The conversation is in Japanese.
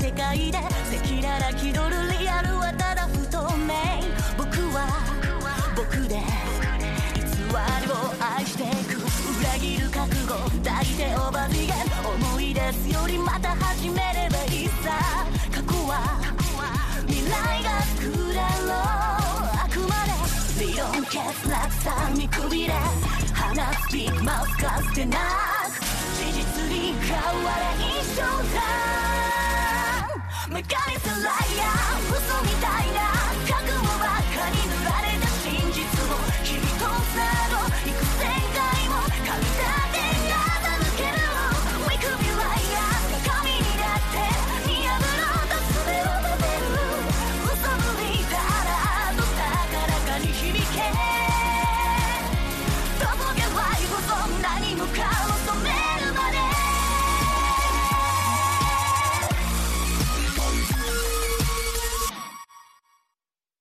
世界で赤裸々気取る覚悟抱いてオーバーゲン思い出すよりまた始めればいいさ過去は未来がくれろあくまで理論欠落さ見くびれ鼻すピークマウスか捨てなく事実に変われ一生だメカニスライヤー嘘みたいな覚悟ばっかに塗られた真実を君となどいく